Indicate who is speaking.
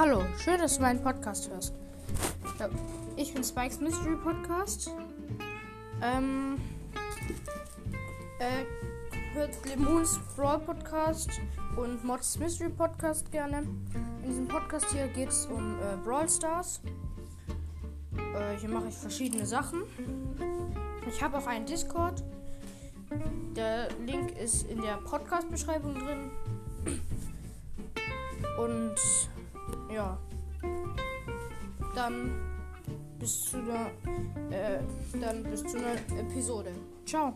Speaker 1: Hallo, schön, dass du meinen Podcast hörst. Ich bin Spikes Mystery Podcast. Ähm, äh, hört Lemons Brawl Podcast und Mods Mystery Podcast gerne. In diesem Podcast hier geht es um äh, Brawl Stars. Äh, hier mache ich verschiedene Sachen. Ich habe auch einen Discord. Der Link ist in der Podcast-Beschreibung drin. Und ja. Dann bis zu der äh, dann bis zu einer Episode. Ciao.